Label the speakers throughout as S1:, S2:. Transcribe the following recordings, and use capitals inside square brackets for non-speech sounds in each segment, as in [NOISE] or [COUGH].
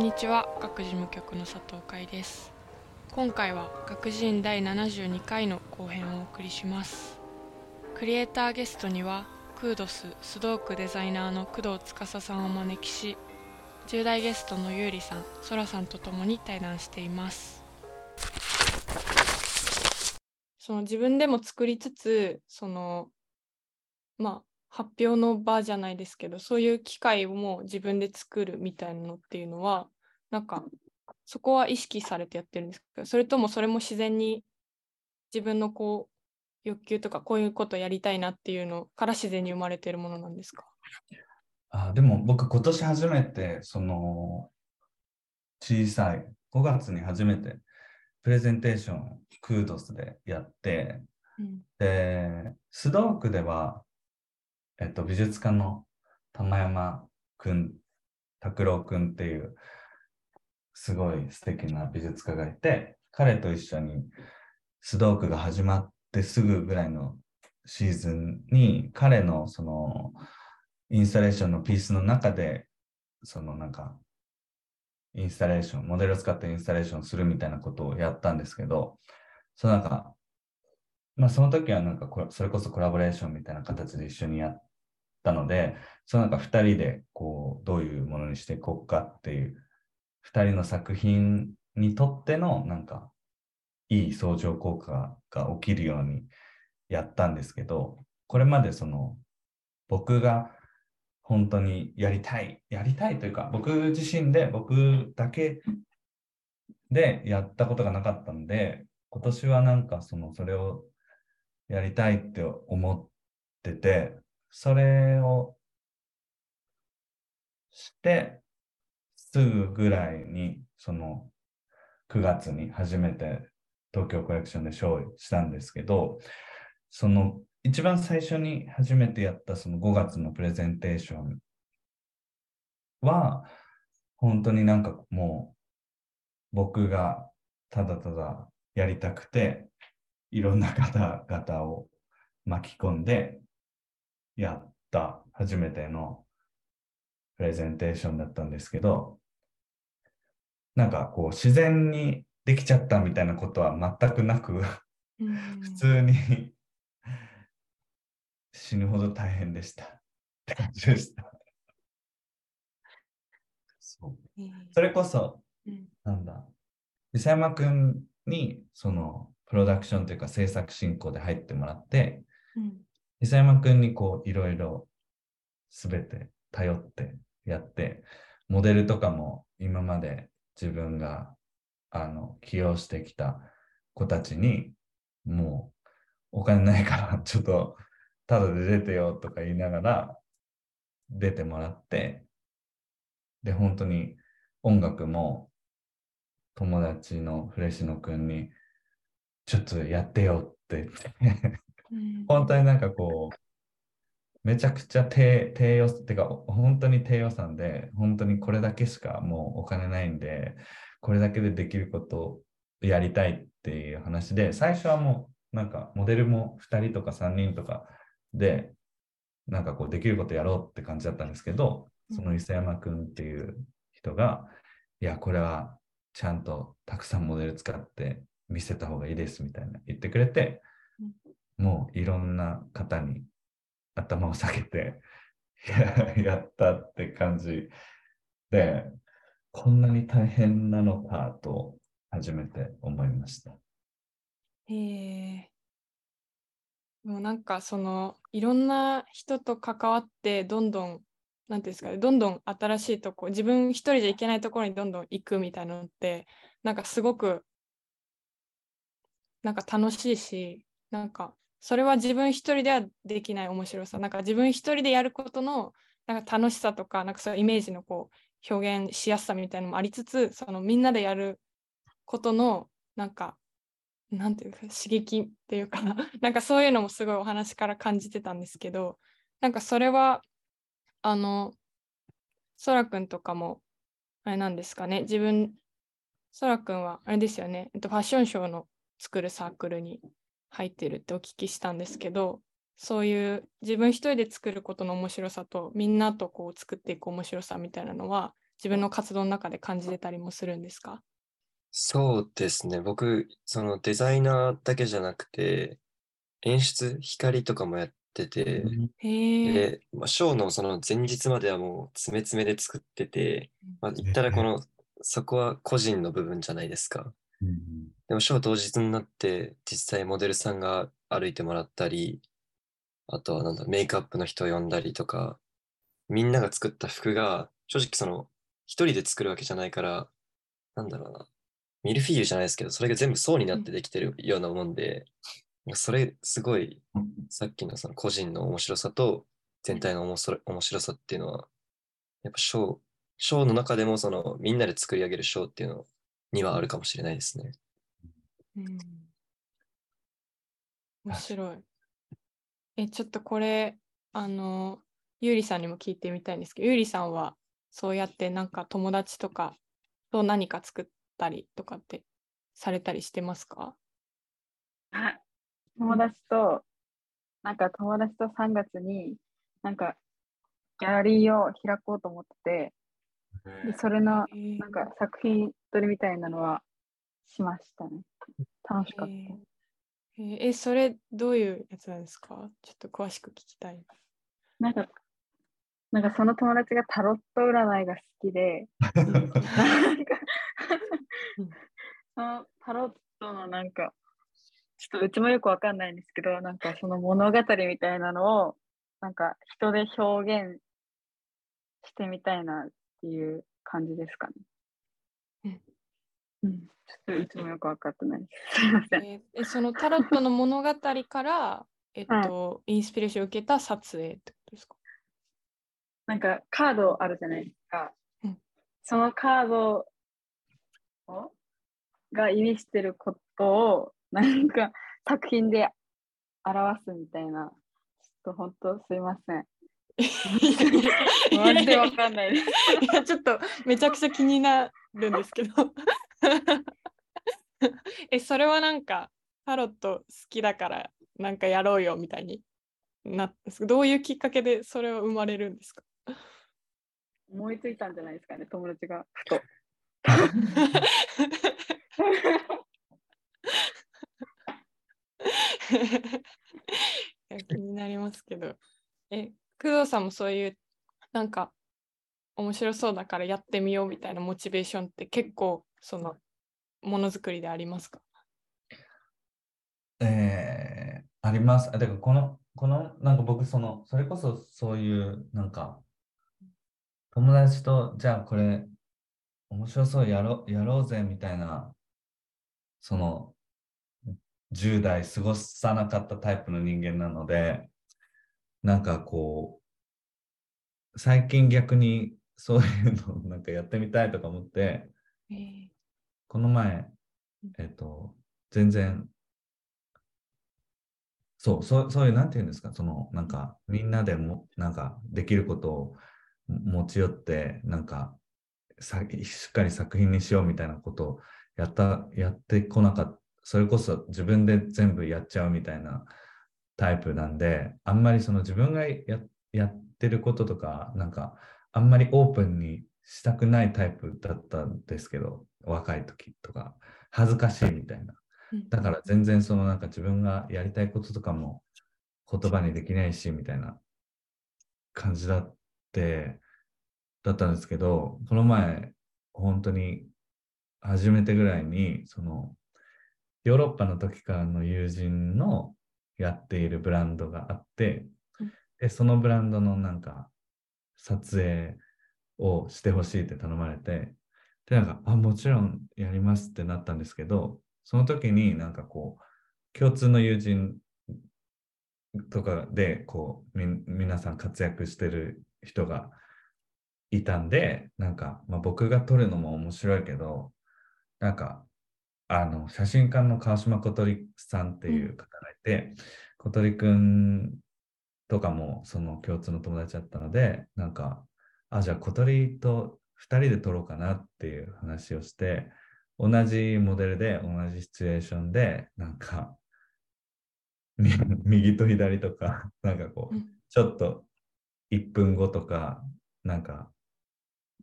S1: んにちは。学事務局の佐藤海です。今回は学人院第72回の後編をお送りします。クリエイターゲストにはクードススドークデザイナーの工藤司さんをお招きし10代ゲストのゆうりさんそらさんとともに対談しています。その自分でも作りつつそのまあ発表の場じゃないですけどそういう機会をもう自分で作るみたいなのっていうのはなんかそこは意識されてやってるんですけどそれともそれも自然に自分のこう欲求とかこういうことやりたいなっていうのから自然に生まれてるものなんですか？
S2: あでも僕今年初めてその小さい5月に初めてプレゼンテーションクードスでやって、うん、でスドークではえっと、美術家の玉山くん、拓郎くんっていう、すごい素敵な美術家がいて、彼と一緒にスドークが始まってすぐぐらいのシーズンに、彼のそのインスタレーションのピースの中で、そのなんか、インスタレーション、モデルを使ってインスタレーションするみたいなことをやったんですけど、そのなんか、まあその時はなんかそれこそコラボレーションみたいな形で一緒にやったので、そのなんか2人でこうどういうものにしていこうかっていう、2人の作品にとってのなんかいい相乗効果が起きるようにやったんですけど、これまでその僕が本当にやりたい、やりたいというか、僕自身で僕だけでやったことがなかったので、今年はなんかそのそれをやりたいって思ってて、それをして、すぐぐらいに、その9月に初めて東京コレクションで勝利したんですけど、その一番最初に初めてやったその5月のプレゼンテーションは、本当になんかもう僕がただただやりたくて、いろんな方々を巻き込んで、やった初めてのプレゼンテーションだったんですけど、なんかこう自然にできちゃったみたいなことは全くなく普通に死ぬほど大変でした。って感じでした。そう。それこそ、なんだ、伊佐山くんにそのプロダクションというか制作進行で入ってもらって、伊山くんにこういろいろ全て頼ってやって、モデルとかも今まで自分があの起用してきた子たちにもうお金ないから [LAUGHS] ちょっとただで出てよとか言いながら出てもらってで本当に音楽も友達のフレッシュのくんにちょっとやってよって言って本当になんかこう、めちゃくちゃ低低予算、てか本当に低予算で、本当にこれだけしかもうお金ないんで、これだけでできることをやりたいっていう話で、最初はもうなんかモデルも2人とか3人とかで、なんかこうできることやろうって感じだったんですけど、その伊勢山くんっていう人が、いや、これはちゃんとたくさんモデル使って見せた方がいいですみたいな言ってくれて、もういろんな方に頭を下げて [LAUGHS] やったって感じで、こんなに大変なのかと初めて思いました。
S1: へえ。もうなんかそのいろんな人と関わってどんどんなんですかねどんどん新しいとこ自分一人じゃいけないところにどんどん行くみたいなのってなんかすごくなんか楽しいしなんかそれは自分一人ではできない面白さ。なんか自分一人でやることのなんか楽しさとかなんかそういうイメージのこう表現しやすさみたいなのもありつつそのみんなでやることのなんかなんていうか刺激っていうか [LAUGHS] なんかそういうのもすごいお話から感じてたんですけどなんかそれはあのそらくんとかもあれなんですかね。自分そらくんはあれですよね、えっと、ファッションショーの作るサークルに入ってるってお聞きしたんですけどそういう自分一人で作ることの面白さとみんなとこう作っていく面白さみたいなのは自分の活動の中で感じてたりもするんですか？
S3: そうですね。僕、そのデザイナーだけじゃなくて、演出、光とかもやってて、で、まあ、ショーのその前日まではもう詰め詰めで作ってて、まあ、言ったらこの、そこは個人の部分じゃないですか。でもショー当日になって実際モデルさんが歩いてもらったり、あとはなんだ、メイクアップの人を呼んだりとか、みんなが作った服が正直その一人で作るわけじゃないから、なんだろうな、ミルフィーユじゃないですけど、それが全部層になってできてるようなもんで、それすごいさっきのその個人の面白さと全体の面白面白さっていうのは、やっぱショー、ショーの中でもそのみんなで作り上げるショーっていうのにはあるかもしれないですね。うん、
S1: 面白い。え、ちょっとこれ、あの、ゆうりさんにも聞いてみたいんですけど、ゆうりさんはそうやってなんか友達とかと何か作ったりとかってされたりしてますか？
S4: 友達と、なんか友達と3月になんかギャラリーを開こうと思ってて、でそれのなんか作品撮りみたいなのはしましたね。楽しかった。
S1: えー、えそれどういうやつなんですか？ちょっと詳しく聞きたい。
S4: なんかなんかその友達がタロット占いが好きで、そのタロットのなんか、ちょっとうちもよくわかんないんですけど、なんかその物語みたいなのを、なんか人で表現してみたいなっていう感じですかね。うん、ちょっとうちもよく分かってない。[LAUGHS] すみません。え
S1: ー、そのタロットの物語から、[LAUGHS] えっと、はい、インスピレーションを受けた撮影ってことですか？
S4: なんかカードあるじゃないですか。うん、そのカードをが意味してることをなんか作品で表すみたいな。ちょっと本当すいません。マジでわかんないです。い
S1: や、ちょっとめちゃくちゃ気になるんですけど。[LAUGHS] え、それはなんかタロット好きだからなんかやろうよみたいになどういうきっかけでそれは生まれるんですか？
S4: 思いついたんじゃないですかね、友達がふと。[LAUGHS]
S1: 気になりますけど。え、工藤さんもそういう、なんか、面白そうだからやってみようみたいなモチベーションって結構、その、ものづくりでありますか？
S2: えー、あります。だからこの、この、なんか僕、その、それこそそういう、なんか、友達と、じゃあこれ、面白そうやろやろうぜみたいな、その、10代過ごさなかったタイプの人間なので、なんかこう、最近逆にそういうのをなんかやってみたいとか思って、えー、この前、えっ、ー、と、全然、そう、そうそういう、なんていうんですか、その、なんか、みんなでも、なんか、できることを持ち寄ってなんかさしっかり作品にしようみたいなことをやったやってこなかった。それこそ自分で全部やっちゃうみたいなタイプなんであんまりその自分がややってることとかなんかあんまりオープンにしたくないタイプだったんですけど若い時とか恥ずかしいみたいな。だから全然そのなんか自分がやりたいこととかも言葉にできないしみたいな感じだっ、だったんですけど、この前、本当に初めてぐらいに、その、ヨーロッパの時からの友人のやっているブランドがあって、でそのブランドのなんか撮影をしてほしいって頼まれて、で、なんか、あ、もちろんやりますってなったんですけど、その時になんかこう、共通の友人とかで、こう、み、皆さん活躍してる人がいたんで、なんか、まあ、僕が撮るのも面白いけど、なんか、あの、写真家の川島小鳥さんっていう方がいて、小鳥くんとかもその共通の友達だったので、なんか、あ、じゃあ小鳥と2人で撮ろうかなっていう話をして、同じモデルで同じシチュエーションで、なんか、右と左とか、なんかこう、ちょっと1分後とか、なんか、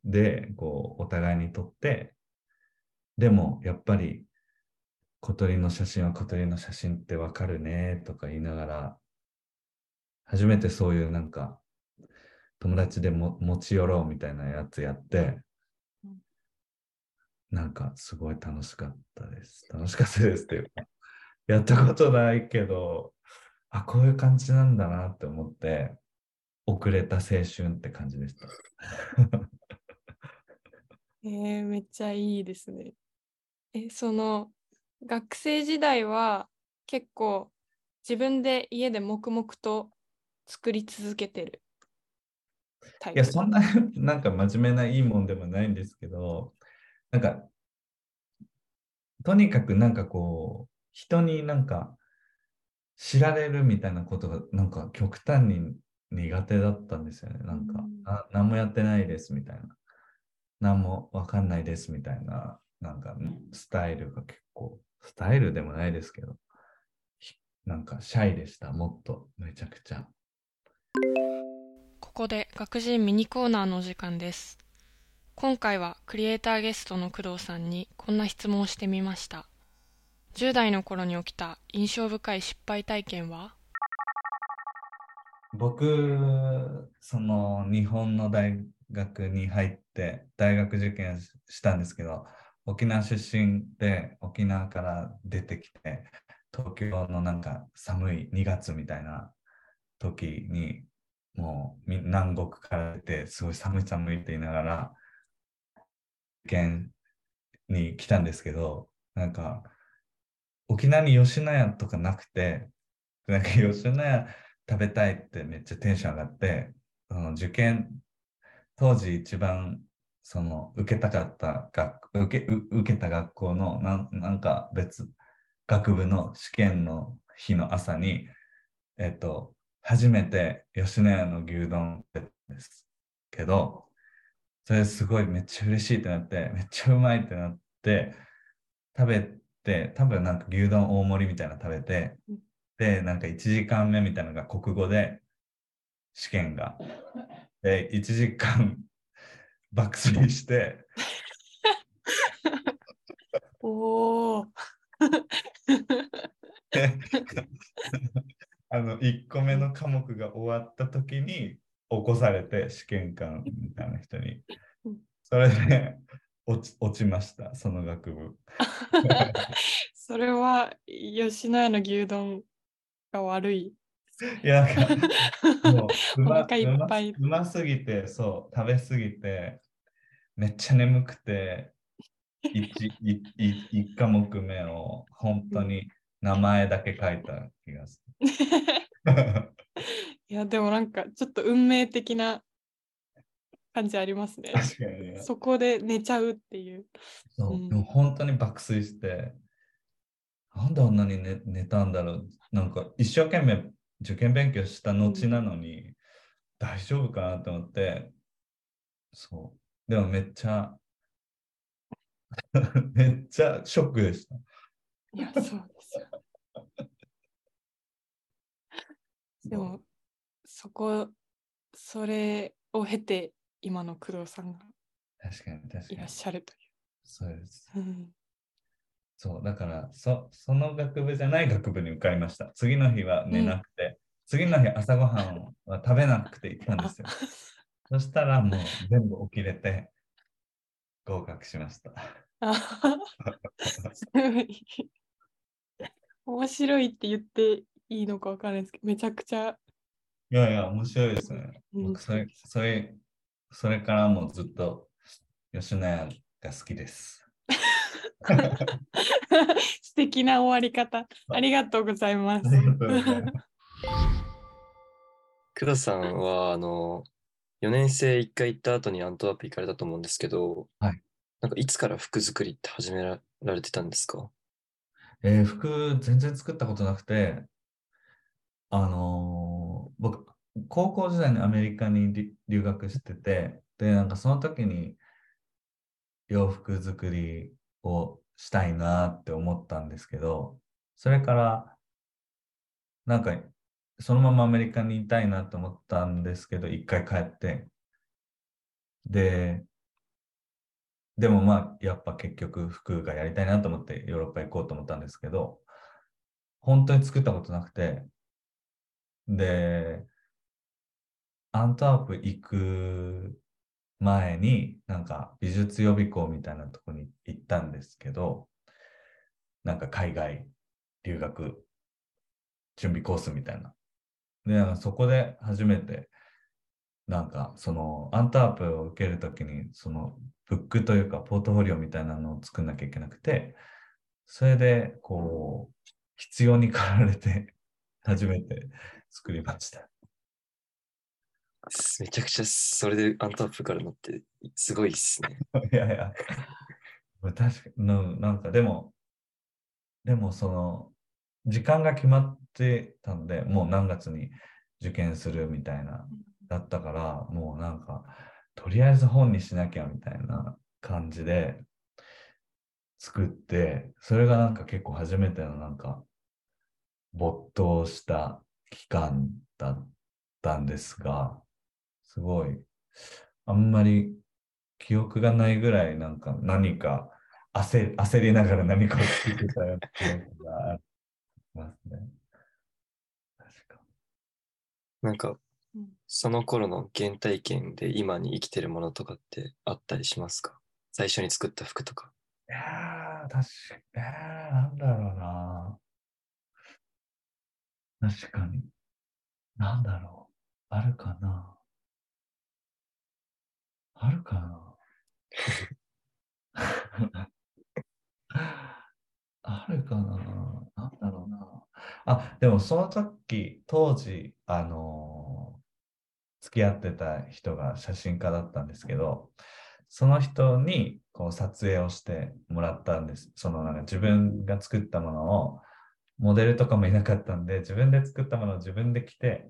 S2: でこうお互いに撮って、でもやっぱり小鳥の写真は小鳥の写真ってわかるねとか言いながら、初めてそういうなんか友達でも持ち寄ろうみたいなやつやって、なんかすごい楽しかったです。楽しかったですっていうか、やったことないけど、あ、こういう感じなんだなって思って、遅れた青春って感じでした。[LAUGHS]
S1: えー、めっちゃいいですね。え、その学生時代は結構自分で家で黙々と作り続けてる
S2: いや、そんな、[LAUGHS] なんか真面目ないいもんでもないんですけど、なんか、とにかくなんかこう、人になんか知られるみたいなことがなんか極端に苦手だったんですよね。なんか、あ何もやってないですみたいな。何もわかんないですみたいな、なんかスタイルが結構、スタイルでもないですけど、なんかシャイでした。もっとめちゃくちゃ。
S1: ここで学人ミニコーナーの時間です。今回はクリエイターゲストの工藤さんにこんな質問をしてみました。10代の頃に起きた印象深い失敗体験は？
S2: 僕、その日本の大学に入って大学受験したんですけど、沖縄出身で沖縄から出てきて、東京のなんか寒い2月みたいな時にもう南国から出てすごい寒い寒いって言いながら県に来たんですけどなんか沖縄に吉野家とかなくてなんか吉野家食べたいってめっちゃテンション上がってその受験当時一番その受けたかった学受け受けた学校のななんか別学部の試験の日の朝にえっと初めて吉野家の牛丼ですけど、それすごいめっちゃ嬉しいってなって、めっちゃうまいってなって、食べて、多分なんか牛丼大盛りみたいなの食べて、で、なんか1時間目みたいなのが国語で試験が。で、1時間 [LAUGHS] 爆睡して、[LAUGHS]
S1: おお。
S2: あの1個目の科目が終わった時に起こされて試験官みたいな人に。それで落ち落ちました、その学部。[LAUGHS]
S1: それは吉野家の牛丼が悪い。
S2: いや、もう [LAUGHS] うまうま、うますぎて、そう、食べすぎて、めっちゃ眠くて、1, 科目目を本当に名前だけ書いた気がする。[LAUGHS]
S1: いや、でもなんかちょっと運命的な感じありますね。
S2: 確かに、ね、
S1: そこで寝ちゃうっていう。
S2: そう、うん、でも本当に爆睡して、なんであんなに寝寝たんだろう。なんか一生懸命受験勉強した後なのに、大丈夫かなと思って、そう。でもめっちゃ、[LAUGHS] めっちゃショックでした。
S1: いや、そうでも、そこ、それを経て、今の工藤さんが
S2: 確かに確かに
S1: いらっしゃるという。
S2: そうです。そう、だからそ、その学部じゃない学部に受かりました。次の日は寝なくて、うん、次の日朝ごはんは食べなくて行ったんですよ。[LAUGHS] そしたらもう全部起きれて合格しました。[LAUGHS] [LAUGHS]
S1: 面白いって言っていいのかわからないですけど、めちゃくちゃ。
S2: いやいや、面白いですね。僕それ、それ、それからもずっと吉野家が好きです。[LAUGHS]
S1: 素敵な終わり方。ありがとうございます。
S3: 工藤さんは、あの、4年生1回行った後にアントワープ行かれたと思うんですけど、
S2: はい、
S3: なんかいつから服作りって始められてたんですか？
S2: えー、服全然作ったことなくて、あのー、僕、高校時代にアメリカに留学してて、で、なんかその時に洋服作りをしたいなって思ったんですけど、それからなんかそのままアメリカにいたいなと思ったんですけど、一回帰って、で、でもまあ、やっぱ結局服がやりたいなと思ってヨーロッパ行こうと思ったんですけど、本当に作ったことなくて、で、アントワープ行く前に、なんか美術予備校みたいなとこに行ったんですけど、なんか海外留学準備コースみたいな。で、そこで初めて、なんかそのアントワープを受けるときに、そのブックというかポートフォリオみたいなのを作んなきゃいけなくて、それでこう、必要に駆られて初めて作りました。
S3: めちゃくちゃそれでアントワープから乗ってすごいっすね。[LAUGHS]
S2: いやいや、確かに、なんかでも、でもその、時間が決まってたので、もう何月に受験するみたいな、だったから、もうなんか、とりあえず本にしなきゃみたいな感じで作って、それがなんか結構初めてのなんか、没頭した期間だったんですが、すごい、あんまり記憶がないぐらいなんか何か焦焦りながら何かを作ってたような記憶がありますね。確か
S3: なんか、その頃の原体験で今に生きてるものとかってあったりしますか？最初に作った服とか。
S2: いやー、確かに、えー、なんだろうな。確かに。なんだろう。あるかな。あるかな。あるかな。なんだろうな。あ、でもその時、当時、あのー、付き合ってた人が写真家だったんですけど、その人にこう撮影をしてもらったんです。そのなんか自分が作ったものをモデルとかもいなかったんで、自分で作ったものを自分で着て、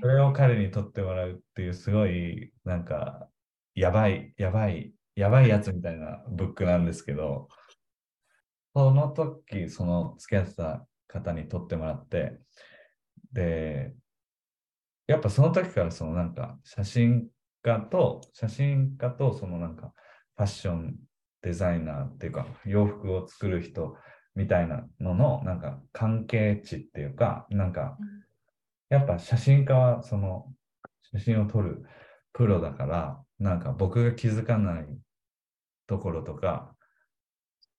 S2: それを彼に撮ってもらうっていう、すごい、なんか、やばい、やばい、やばいやつみたいなブックなんですけど、その時、その付き合ってた方に撮ってもらって、で、やっぱその時からそのなんか写真家と、写真家とそのなんかファッションデザイナーっていうか洋服を作る人みたいなののなんか関係値っていうか、なんか、やっぱ写真家はその写真を撮るプロだから、なんか僕が気づかないところとか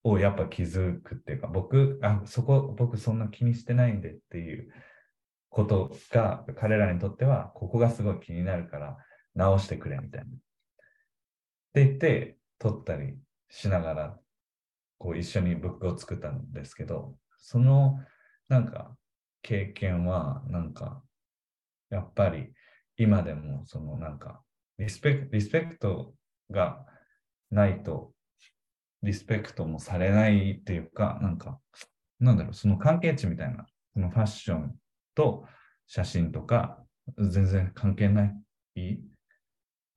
S2: をやっぱ気づくっていうか、僕、あ、そこ僕そんな気にしてないんでっていうことが彼らにとっては、ここがすごい気になるから直してくれみたいな。って言って撮ったりしながらこう一緒にブックを作ったんですけど、そのなんか経験はなんかやっぱり今でもそのなんかリスペクリスペクトがないとリスペクトもされないっていうか、なんか、なんだろう、その関係値みたいな、そのファッションと写真とか、全然関係ない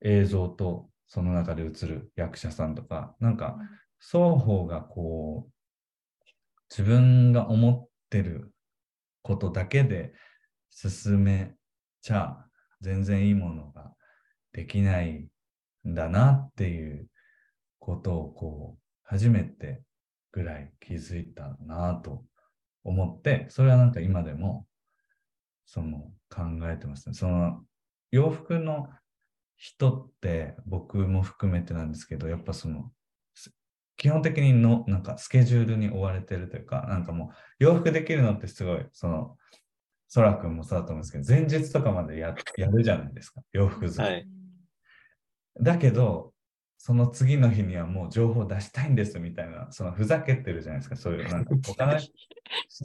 S2: 映像とその中で映る役者さんとか、なんか双方がこう、自分が思ってることだけで進めちゃ全然いいものができないんだなっていうことをこう初めてぐらい気づいたなと思って。それはなんか今でもその考えてますね。その洋服の人って僕も含めてなんですけどやっぱその基本的にのなんかスケジュールに追われてるというか、なんかもう洋服できるのってすごい、その、そらくんもそうだと思うんですけど、前日とかまでややるじゃないですか、洋服作り。はい、だけど、その次の日にはもう情報出したいんですみたいな、そのふざけてるじゃないですか、そういう、なんか [LAUGHS] 他の写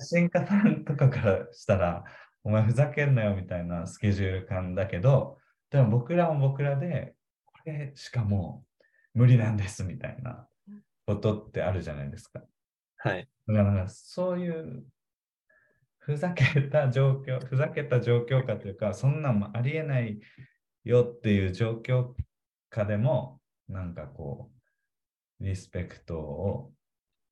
S2: 真家さんとかからしたら、お前ふざけんなよみたいなスケジュール感だけど、でも僕らも僕らで、これしかもう無理なんですみたいなことってあるじゃないですか。
S3: はい。
S2: だからそういうふざけた状況、[LAUGHS] ふざけた状況下というか、そんなんもありえないよっていう状況下でも、なんかこう、リスペクトを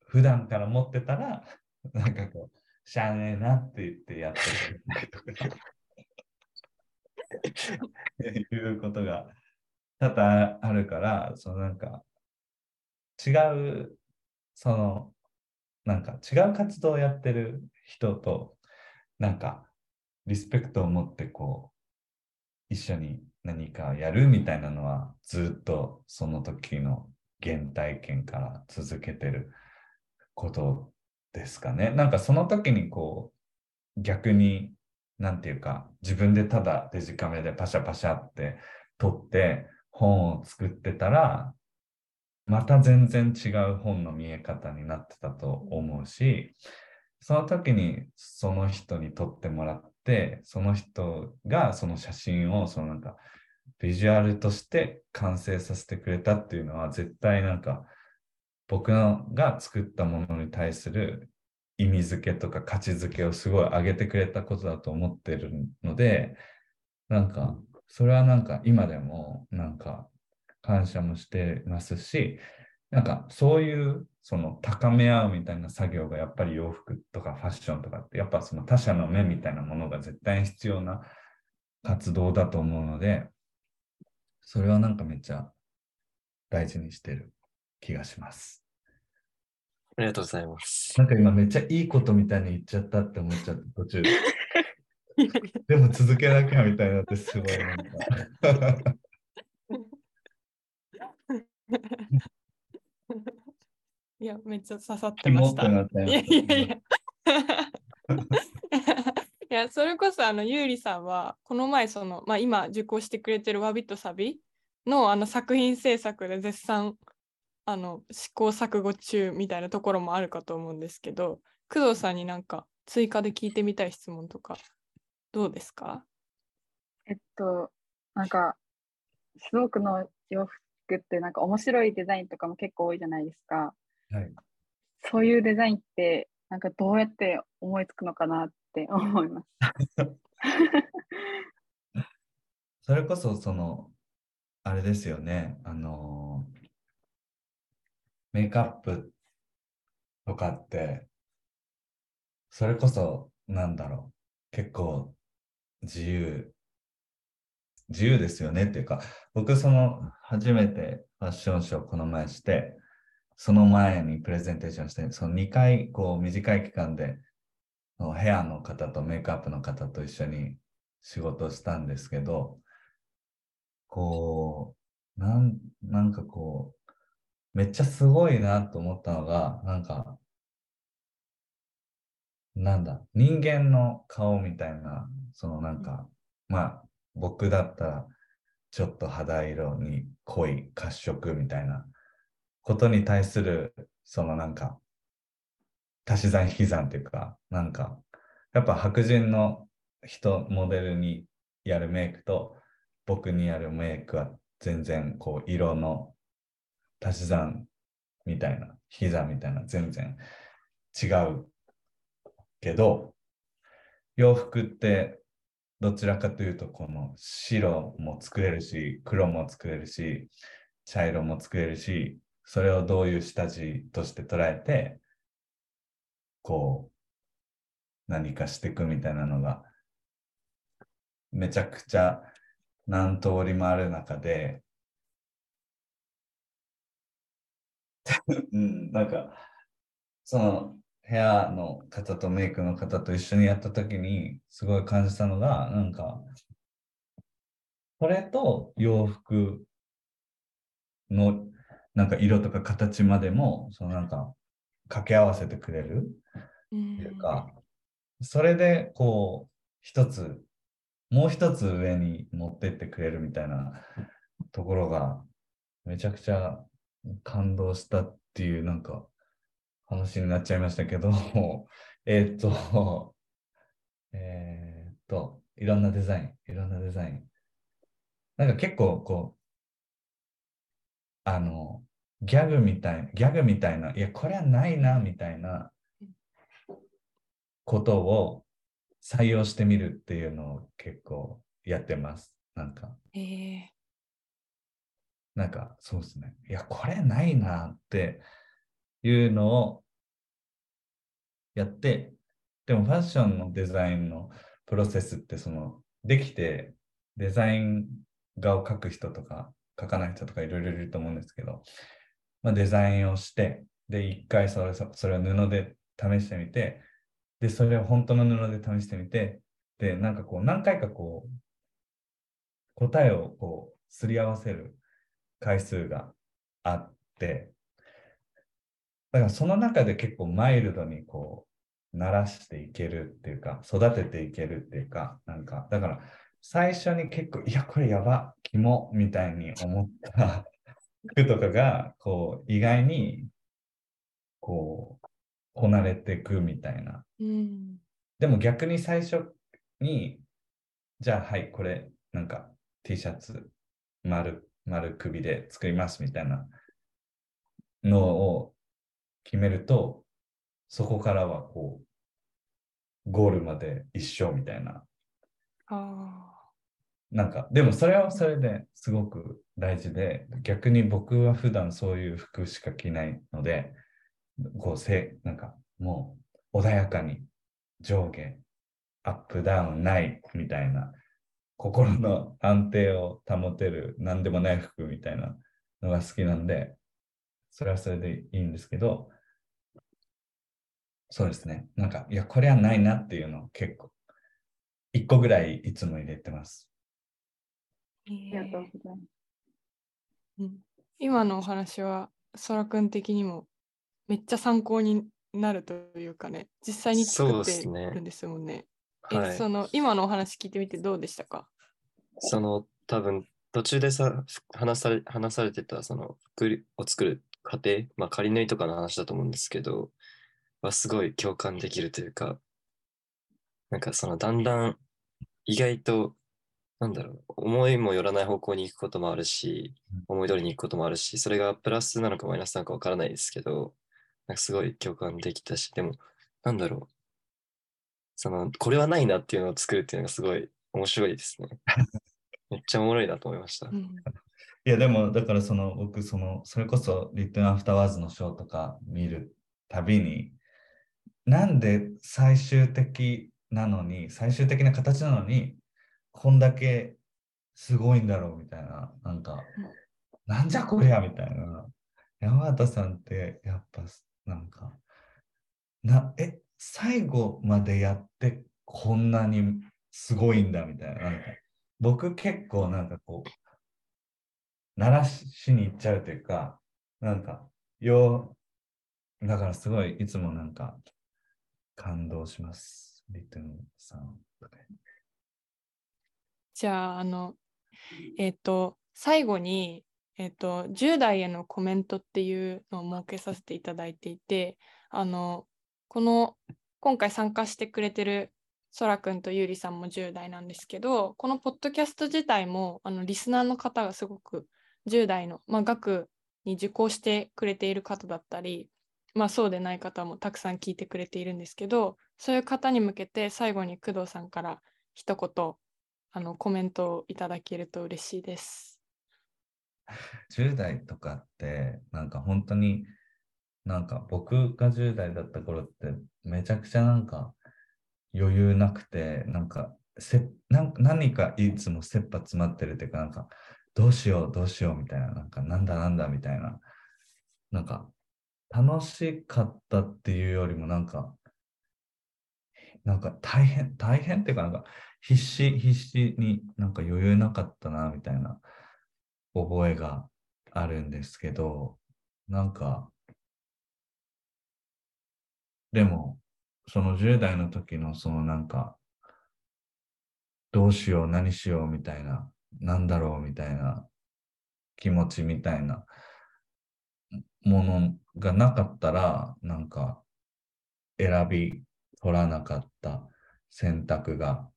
S2: 普段から持ってたら、[LAUGHS] なんかこう、しゃあねえなって言ってやってるとか、[LAUGHS] いうことが多々あるから、そのなんか、違う、その、なんか違う活動をやってる人と、なんかリスペクトを持ってこう、一緒に何かやるみたいなのはずっとその時の原体験から続けてることですかね。なんかその時にこう逆に何て言うか自分でただデジカメでパシャパシャって撮って本を作ってたらまた全然違う本の見え方になってたと思うしその時にその人に撮ってもらってその人がその写真をそのなんかビジュアルとして完成させてくれたっていうのは絶対なんか僕が作ったものに対する意味付けとか価値づけをすごい上げてくれたことだと思ってるのでなんかそれはなんか今でもなんか感謝もしてますしなんかそういうその高め合うみたいな作業がやっぱり洋服とかファッションとかってやっぱその他者の目みたいなものが絶対に必要な活動だと思うのでそれはなんかめっちゃ大事にしてる気がします。
S3: ありがとうございます。
S2: なんか今めっちゃいいことみたいに言っちゃったって思っちゃった途中。[LAUGHS] でも続けなきゃみたいなってすごいなんか。[LAUGHS]
S1: いや、めっちゃ刺さってました。いやいやいや。[LAUGHS] いや、それこそ、あの、ゆうりさんは、この前、その、まあ、今、受講してくれてるわびとサビの、あの、作品制作で絶賛、あの、試行錯誤中みたいなところもあるかと思うんですけど、工藤さんになんか、追加で聞いてみたい質問とか、どうですか？
S4: えっと、なんか、すごくの洋服ってなんか面白いデザインとかも結構多いじゃないですか。
S2: はい、
S4: そういうデザインってなんかどうやって思いつくのかなって思います。[LAUGHS]
S2: それこそそのあれですよねあのメイクアップとかってそれこそなんだろう結構自由自由ですよねっていうか僕その初めてファッションショーこの前してその前にプレゼンテーションして、その2回こう短い期間でヘアの方とメイクアップの方と一緒に仕事したんですけど、こう、なん、なんかこう、めっちゃすごいなと思ったのが、なんか、なんだ、人間の顔みたいな、そのなんか、まあ、僕だったら、ちょっと肌色に濃い褐色みたいなことに対する、そのなんか、足し算引き算っていうか、なんか、やっぱ白人の人、モデルにやるメイクと、僕にやるメイクは全然こう色の足し算みたいな、引き算みたいな全然違うけど、洋服ってどちらかというとこの白も作れるし、黒も作れるし、茶色も作れるし、それをどういう下地として捉えて、こう、何かしていくみたいなのが、めちゃくちゃ何通りもある中で、[LAUGHS] うん、なんか、そのヘアの方とメイクの方と一緒にやった時にすごい感じたのが、なんか、これと洋服のなんか色とか形までもそのなんか掛け合わせてくれるっていうか、それでこう一つもう一つ上に持ってってくれるみたいなところがめちゃくちゃ感動したっていうなんか話になっちゃいましたけど [LAUGHS] えっとえっといろんなデザインいろんなデザインなんか結構こうあのギャグみたい、ギャグみたいな、いや、これはないな、みたいなことを採用してみるっていうのを結構やってます。なんか。
S1: えー、
S2: なんか、そうですね。いや、これないなっていうのをやって、でもファッションのデザインのプロセスって、その、できてデザイン画を描く人とか描かない人とかいろいろいると思うんですけど、まあ、デザインをして、で、一回それそれを布で試してみて、で、それを本当の布で試してみて、で、なんかこう、何回かこう、答えをこう、すり合わせる回数があって、だからその中で結構マイルドにこう、鳴らしていけるっていうか、育てていけるっていうか、なんか、だから最初に結構、いや、これやば、キモみたいに思った [LAUGHS] 服とかが、こう、意外に、こう、こなれていくみたいな。
S1: うん、
S2: でも逆に最初に、じゃあはい、これ、なんか T シャツ丸、丸首で作りますみたいなのを決めると、そこからはこう、ゴールまで一緒みたいな。
S1: あ
S2: なんか、でもそれはそれですごく大事で、逆に僕は普段そういう服しか着ないので、こうせなんかもう穏やかに上下アップダウンないみたいな心の安定を保てる何でもない服みたいなのが好きなんでそれはそれでいいんですけどそうですねなんかいやこれはないなっていうのを結構1個ぐらいいつも入れてます。
S4: ありがとうございます。
S1: うん、今のお話は、そらくん的にもめっちゃ参考になるというかね、実際に作ってるんですもんね。ねはい、その今のお話聞いてみてどうでしたか？
S3: その多分途中でさ話され話されてたその服を作る過程、まあ、仮縫いとかの話だと思うんですけど、はすごい共感できるというか、なんかそのだんだん意外となんだろう、思いもよらない方向に行くこともあるし、思い通りに行くこともあるし、それがプラスなのかマイナスなのかわからないですけど、なんかすごい共感できたし、でも、なんだろう。その、これはないなっていうのを作るっていうのがすごい面白いですね。[LAUGHS] めっちゃおもろいなと思いました。うん、い
S2: や、でも、だからその、僕、その、それこそ、リットンアフターワーズのショーとか見るたびに、なんで最終的なのに、最終的な形なのに、こんだけすごいんだろうみたいな、なんか、なんじゃこりゃみたいな。山形さんってやっぱなんか、な、え、最後までやってこんなにすごいんだみたいな。なんか僕結構なんかこう、鳴らしに行っちゃうというか、なんか、よう、だからすごいいつもなんか感動します。リトゥンさん。
S1: じゃあ、あの、えっ、ー、と、最後に、えっと、10代へのコメントっていうのを設けさせていただいていて、あの、この、今回参加してくれてるそらくんとゆうりさんも10代なんですけど、このポッドキャスト自体も、あの、リスナーの方がすごく10代の、まあ、学に受講してくれている方だったり、まあ、そうでない方もたくさん聞いてくれているんですけど、そういう方に向けて最後に工藤さんから一言、あの、コメントをいただけると嬉しいです。
S2: 10代とかってなんか本当になんか僕が10代だった頃ってめちゃくちゃなんか余裕なくてなんかせな何かいつも切羽詰まってるっていうかなんかどうしようどうしようみたいななんかなんだなんだみたいななんか楽しかったっていうよりもなんかなんか大変大変っていうかなんか必死必死になんか余裕なかったなみたいな覚えがあるんですけど、なんか、でも、その10代の時のそのなんか、どうしよう、何しようみたいな、なんだろうみたいな気持ちみたいなものがなかったら、なんか選び取らなかった選択が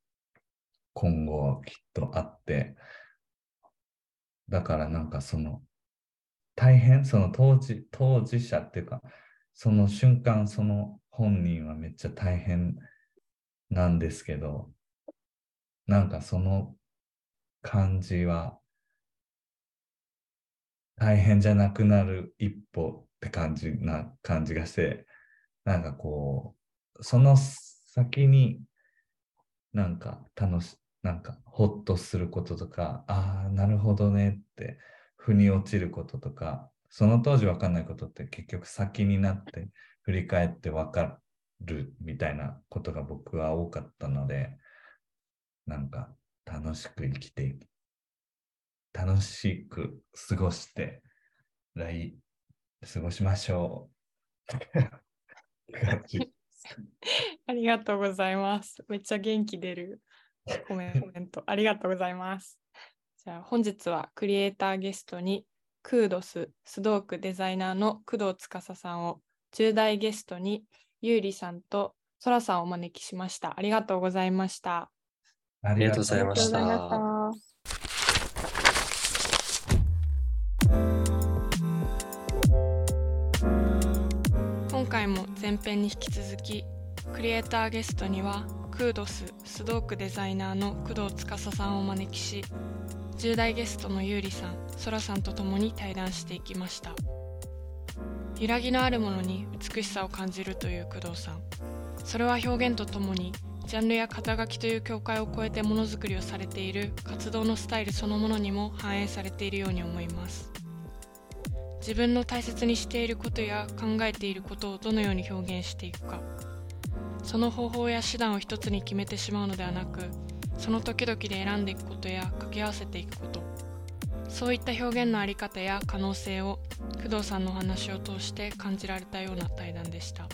S2: 今後きっとあって、だからなんかその大変その当時当事者っていうかその瞬間その本人はめっちゃ大変なんですけどなんかその感じは大変じゃなくなる一歩って感じな感じがしてなんかこうその先になんか楽しなんかほっとすることとか、ああ、なるほどねって、腑に落ちることとか、その当時分かんないことって結局先になって振り返って分かるみたいなことが僕は多かったので、なんか楽しく生きて、楽しく過ごして、来、過ごしましょう。[LAUGHS] [LAUGHS]
S1: ありがとうございます。めっちゃ元気出る [LAUGHS] コメント。ありがとうございます。じゃあ本日はクリエイターゲストにクードススドークデザイナーの工藤司さんを10代ゲストにゆうりさんとそらさんをお招きしました。ありがとうございました。
S3: ありがとうございました。
S1: も前編に引き続きクリエイターゲストにはクードススドークデザイナーの工藤司さんをお招きし10代ゲストのゆうりさん、そらさんと共に対談していきました。揺らぎのあるものに美しさを感じるという工藤さん。それは表現とともにジャンルや肩書きという境界を超えてものづくりをされている活動のスタイルそのものにも反映されているように思います。自分の大切にしていることや考えていることをどのように表現していくかその方法や手段を一つに決めてしまうのではなくその時々で選んでいくことや掛け合わせていくことそういった表現の在り方や可能性を工藤さんのお話を通して感じられたような対談でした。